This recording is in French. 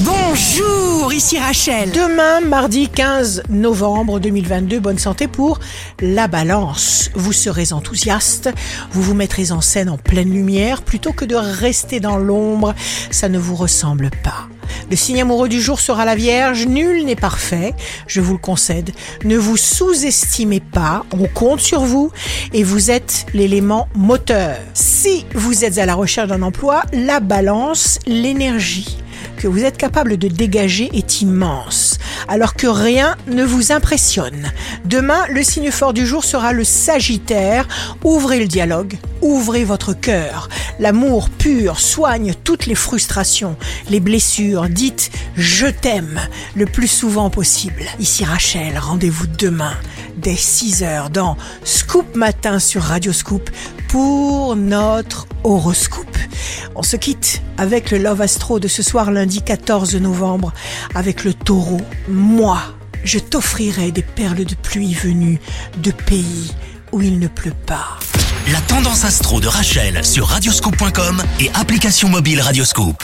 Bonjour, ici Rachel. Demain, mardi 15 novembre 2022, bonne santé pour la balance. Vous serez enthousiaste, vous vous mettrez en scène en pleine lumière plutôt que de rester dans l'ombre, ça ne vous ressemble pas. Le signe amoureux du jour sera la Vierge. Nul n'est parfait, je vous le concède. Ne vous sous-estimez pas, on compte sur vous et vous êtes l'élément moteur. Si vous êtes à la recherche d'un emploi, la balance, l'énergie que vous êtes capable de dégager est immense, alors que rien ne vous impressionne. Demain, le signe fort du jour sera le Sagittaire. Ouvrez le dialogue, ouvrez votre cœur. L'amour pur soigne toutes les frustrations, les blessures. Dites je t'aime le plus souvent possible. Ici Rachel, rendez-vous demain dès 6h dans Scoop Matin sur Radio Scoop pour notre horoscope. On se quitte avec le Love Astro de ce soir lundi 14 novembre avec le taureau. Moi, je t'offrirai des perles de pluie venues de pays où il ne pleut pas. La tendance astro de Rachel sur radioscope.com et application mobile Radioscope.